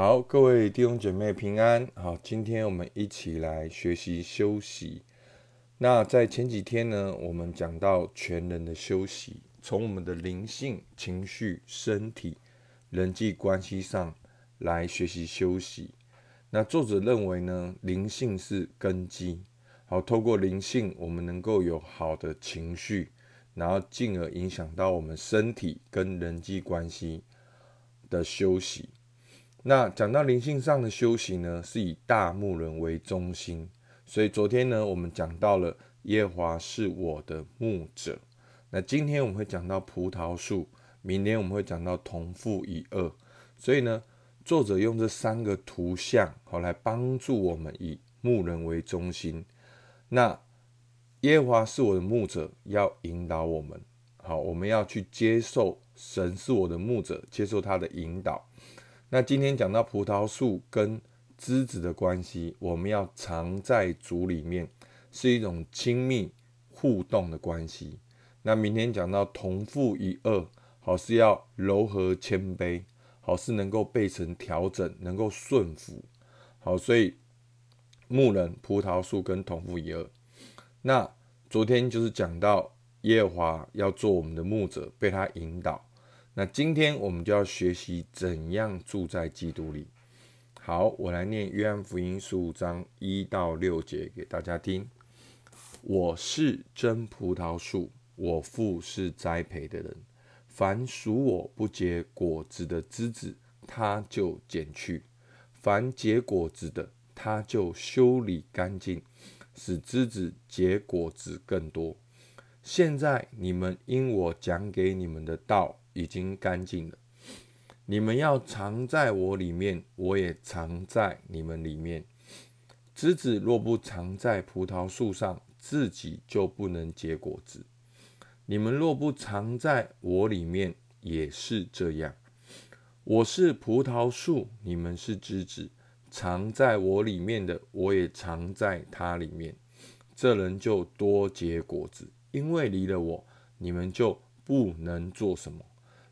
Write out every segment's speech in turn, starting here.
好，各位弟兄姐妹平安。好，今天我们一起来学习休息。那在前几天呢，我们讲到全人的休息，从我们的灵性、情绪、身体、人际关系上来学习休息。那作者认为呢，灵性是根基。好，透过灵性，我们能够有好的情绪，然后进而影响到我们身体跟人际关系的休息。那讲到灵性上的修行呢，是以大牧人为中心，所以昨天呢，我们讲到了耶华是我的牧者。那今天我们会讲到葡萄树，明天我们会讲到同父一二。所以呢，作者用这三个图像，好来帮助我们以牧人为中心。那耶华是我的牧者，要引导我们。好，我们要去接受神是我的牧者，接受他的引导。那今天讲到葡萄树跟枝子的关系，我们要藏在主里面，是一种亲密互动的关系。那明天讲到同父一二，好是要柔和谦卑，好是能够被神调整，能够顺服。好，所以牧人、葡萄树跟同父一二。那昨天就是讲到耶和华要做我们的牧者，被他引导。那今天我们就要学习怎样住在基督里。好，我来念约翰福音十五章一到六节给大家听。我是真葡萄树，我父是栽培的人。凡属我不结果子的枝子，他就剪去；凡结果子的，他就修理干净，使枝子结果子更多。现在你们因我讲给你们的道。已经干净了。你们要藏在我里面，我也藏在你们里面。枝子若不藏在葡萄树上，自己就不能结果子。你们若不藏在我里面，也是这样。我是葡萄树，你们是枝子。藏在我里面的，我也藏在它里面。这人就多结果子，因为离了我，你们就不能做什么。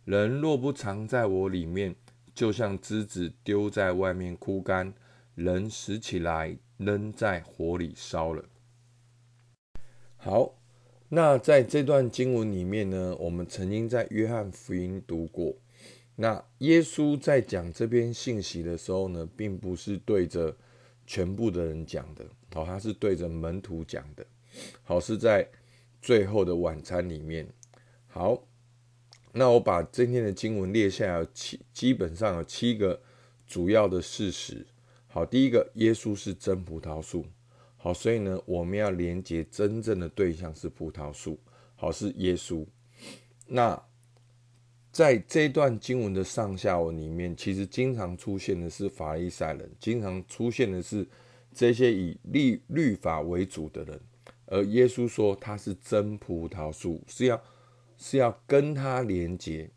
人若不藏在我里面，就像枝子丢在外面枯干，人拾起来扔在火里烧了。好，那在这段经文里面呢，我们曾经在约翰福音读过。那耶稣在讲这篇信息的时候呢，并不是对着全部的人讲的，好，他是对着门徒讲的。好，是在最后的晚餐里面。好。那我把今天的经文列下来，七基本上有七个主要的事实。好，第一个，耶稣是真葡萄树。好，所以呢，我们要连接真正的对象是葡萄树。好，是耶稣。那在这段经文的上下文里面，其实经常出现的是法利赛人，经常出现的是这些以律律法为主的人，而耶稣说他是真葡萄树，是要。是要跟他连接，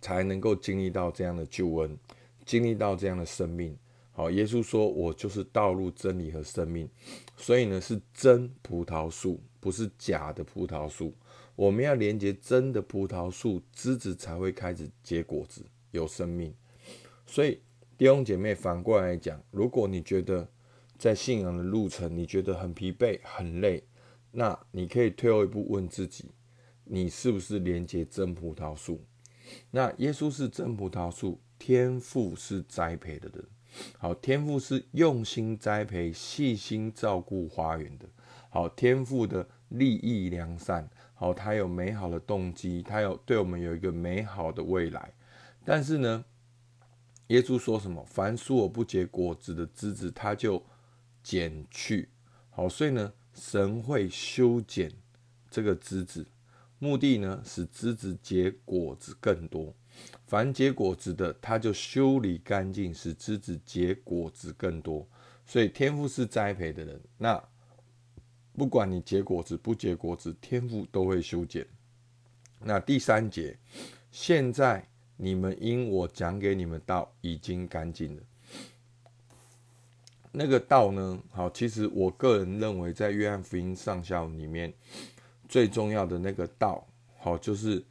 才能够经历到这样的救恩，经历到这样的生命。好，耶稣说：“我就是道路、真理和生命。”所以呢，是真葡萄树，不是假的葡萄树。我们要连接真的葡萄树，枝子才会开始结果子，有生命。所以弟兄姐妹，反过来讲，如果你觉得在信仰的路程你觉得很疲惫、很累，那你可以退后一步问自己。你是不是连接真葡萄树？那耶稣是真葡萄树，天父是栽培的人。好，天父是用心栽培、细心照顾花园的。好，天父的利益良善，好，他有美好的动机，他有对我们有一个美好的未来。但是呢，耶稣说什么？凡属我不结果子的枝子，他就剪去。好，所以呢，神会修剪这个枝子。目的呢，使枝子结果子更多。凡结果子的，他就修理干净，使枝子结果子更多。所以天赋是栽培的人，那不管你结果子不结果子，天赋都会修剪。那第三节，现在你们因我讲给你们道已经干净了。那个道呢？好，其实我个人认为，在约翰福音上下里面。最重要的那个道，好，就是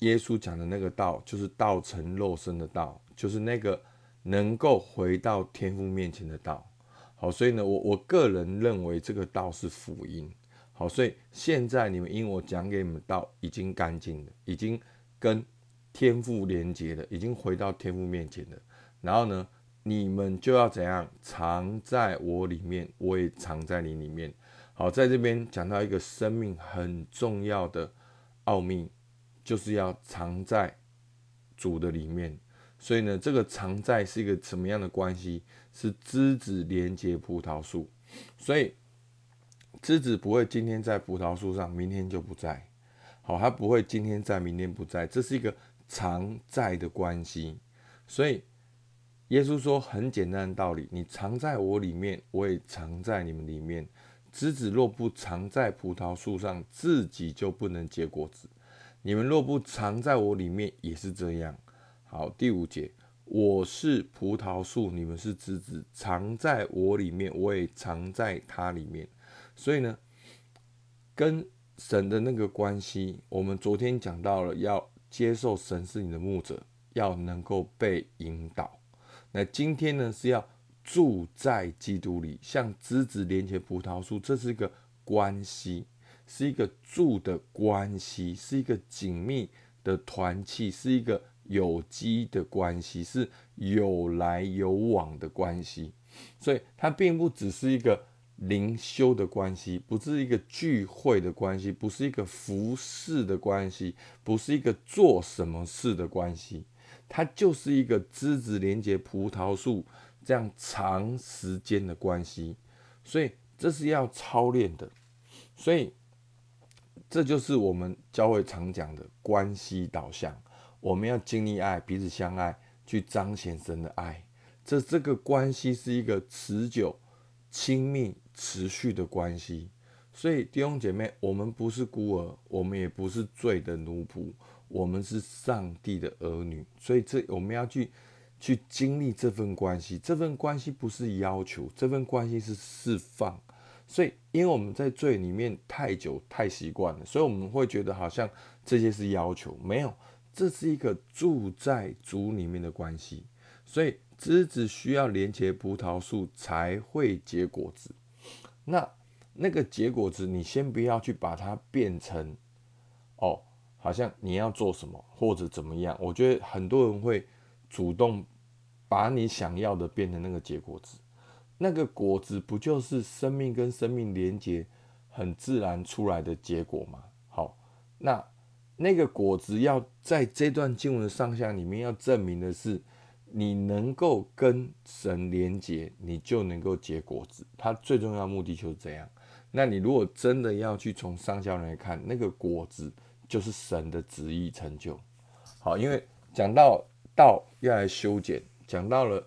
耶稣讲的那个道，就是道成肉身的道，就是那个能够回到天父面前的道。好，所以呢，我我个人认为这个道是福音。好，所以现在你们因我讲给你们道已经干净了，已经跟天父连接了，已经回到天父面前了。然后呢，你们就要怎样藏在我里面，我也藏在你里面。好，在这边讲到一个生命很重要的奥秘，就是要藏在主的里面。所以呢，这个藏在是一个什么样的关系？是枝子连接葡萄树，所以枝子不会今天在葡萄树上，明天就不在。好，它不会今天在，明天不在，这是一个常在的关系。所以耶稣说很简单的道理：你藏在我里面，我也藏在你们里面。枝子若不藏在葡萄树上，自己就不能结果子。你们若不藏在我里面，也是这样。好，第五节，我是葡萄树，你们是枝子，藏在我里面，我也藏在它里面。所以呢，跟神的那个关系，我们昨天讲到了，要接受神是你的牧者，要能够被引导。那今天呢，是要。住在基督里，像枝子连接葡萄树，这是一个关系，是一个住的关系，是一个紧密的团契，是一个有机的关系，是有来有往的关系。所以它并不只是一个灵修的关系，不是一个聚会的关系，不是一个服侍的关系，不是一个做什么事的关系，它就是一个枝子连接葡萄树。这样长时间的关系，所以这是要操练的，所以这就是我们教会常讲的关系导向。我们要经历爱，彼此相爱，去彰显神的爱。这这个关系是一个持久、亲密、持续的关系。所以弟兄姐妹，我们不是孤儿，我们也不是罪的奴仆，我们是上帝的儿女。所以这我们要去。去经历这份关系，这份关系不是要求，这份关系是释放。所以，因为我们在罪里面太久、太习惯了，所以我们会觉得好像这些是要求，没有，这是一个住在主里面的关系。所以，枝子需要连接葡萄树才会结果子。那那个结果子，你先不要去把它变成哦，好像你要做什么或者怎么样。我觉得很多人会。主动把你想要的变成那个结果子，那个果子不就是生命跟生命连接很自然出来的结果吗？好，那那个果子要在这段经文的上下里面要证明的是，你能够跟神连接，你就能够结果子。它最重要目的就是这样。那你如果真的要去从上下来看，那个果子就是神的旨意成就。好，因为讲到。道要来修剪，讲到了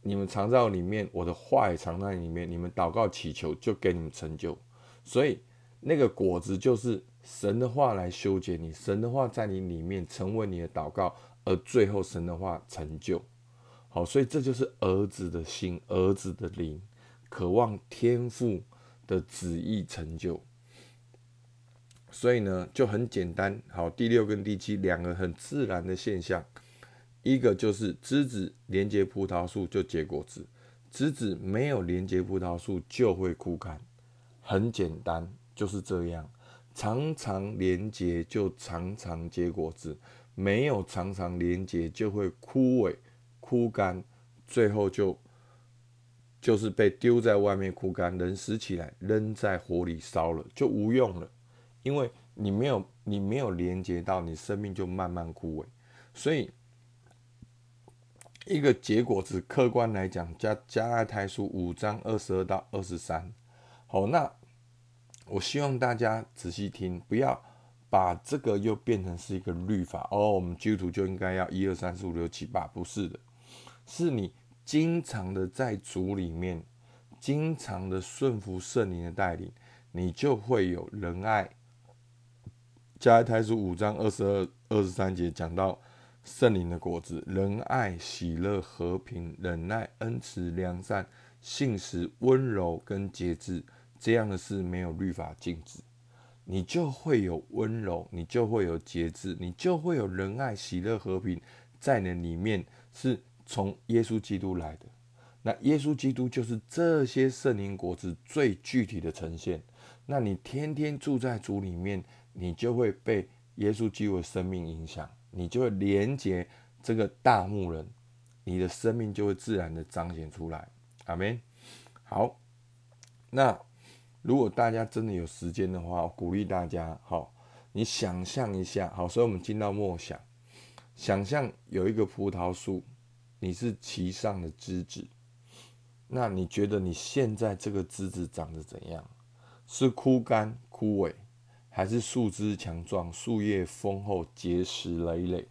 你们藏在里面，我的话也藏在里面。你们祷告祈求，就给你们成就。所以那个果子就是神的话来修剪你，神的话在你里面成为你的祷告，而最后神的话成就。好，所以这就是儿子的心，儿子的灵，渴望天父的旨意成就。所以呢，就很简单。好，第六跟第七两个很自然的现象。一个就是枝子连接葡萄树就结果子，枝子没有连接葡萄树就会枯干，很简单就是这样。常常连接就常常结果子，没有常常连接就会枯萎枯干，最后就就是被丢在外面枯干，人死起来扔在火里烧了就无用了，因为你没有你没有连接到，你生命就慢慢枯萎，所以。一个结果只，客观来讲，加加拉太书五章二十二到二十三。好，那我希望大家仔细听，不要把这个又变成是一个律法哦。我们基督徒就应该要一二三四五六七八，不是的，是你经常的在主里面，经常的顺服圣灵的带领，你就会有仁爱。加一太书五章二十二二十三节讲到。圣灵的果子：仁爱、喜乐、和平、忍耐、恩慈、良善、信实、温柔跟节制，这样的事没有律法禁止，你就会有温柔，你就会有节制，你就会有仁爱、喜乐、和平，在你里面是从耶稣基督来的。那耶稣基督就是这些圣灵果子最具体的呈现。那你天天住在主里面，你就会被耶稣基督的生命影响，你就会连接这个大牧人，你的生命就会自然的彰显出来。阿门。好，那如果大家真的有时间的话，我鼓励大家，好，你想象一下，好，所以我们进到默想，想象有一个葡萄树，你是其上的枝子。那你觉得你现在这个枝子长得怎样？是枯干枯萎，还是树枝强壮、树叶丰厚、结实累累？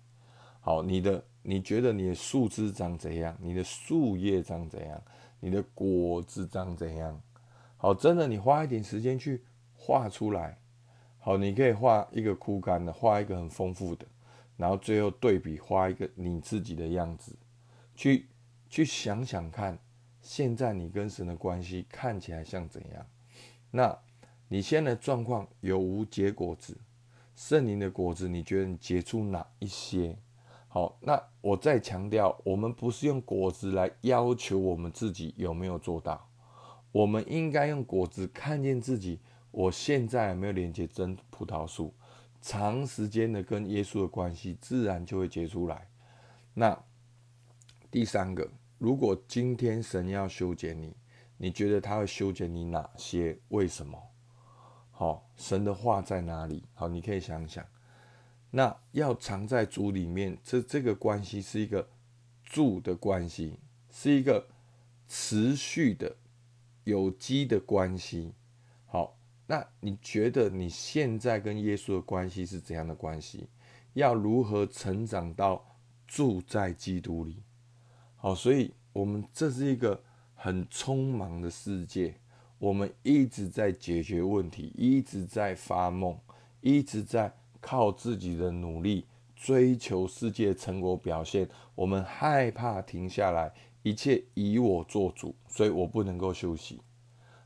好，你的你觉得你的树枝长怎样？你的树叶长怎样？你的果子长怎样？好，真的，你花一点时间去画出来。好，你可以画一个枯干的，画一个很丰富的，然后最后对比画一个你自己的样子，去去想想看。现在你跟神的关系看起来像怎样？那你现在的状况有无结果子？圣灵的果子，你觉得你结出哪一些？好，那我再强调，我们不是用果子来要求我们自己有没有做到，我们应该用果子看见自己，我现在有没有连接真葡萄树？长时间的跟耶稣的关系，自然就会结出来。那第三个。如果今天神要修剪你，你觉得他会修剪你哪些？为什么？好，神的话在哪里？好，你可以想想。那要藏在主里面，这这个关系是一个住的关系，是一个持续的有机的关系。好，那你觉得你现在跟耶稣的关系是怎样的关系？要如何成长到住在基督里？好，所以我们这是一个很匆忙的世界，我们一直在解决问题，一直在发梦，一直在靠自己的努力追求世界成果表现。我们害怕停下来，一切以我做主，所以我不能够休息。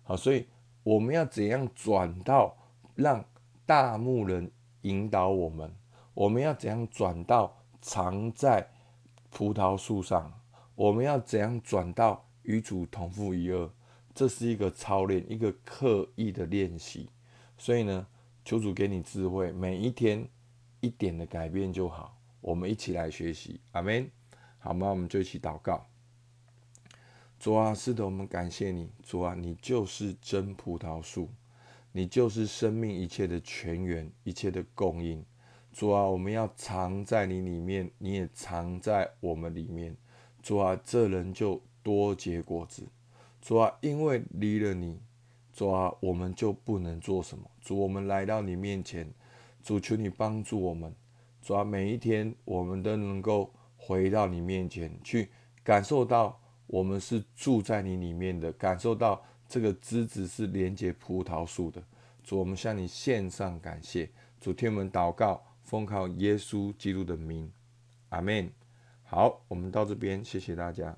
好，所以我们要怎样转到让大牧人引导我们？我们要怎样转到藏在葡萄树上？我们要怎样转到与主同负一二？这是一个操练，一个刻意的练习。所以呢，求主给你智慧，每一天一点的改变就好。我们一起来学习，阿门。好吗？我们就一起祷告。主啊，是的，我们感谢你。主啊，你就是真葡萄树，你就是生命一切的泉源，一切的供应。主啊，我们要藏在你里面，你也藏在我们里面。主啊，这人就多结果子。主啊，因为离了你，主啊，我们就不能做什么。主，我们来到你面前，主求你帮助我们。主啊，每一天我们都能够回到你面前去，感受到我们是住在你里面的，感受到这个枝子是连接葡萄树的。主，我们向你献上感谢。主，天我们祷告，奉靠耶稣基督的名，阿门。好，我们到这边，谢谢大家。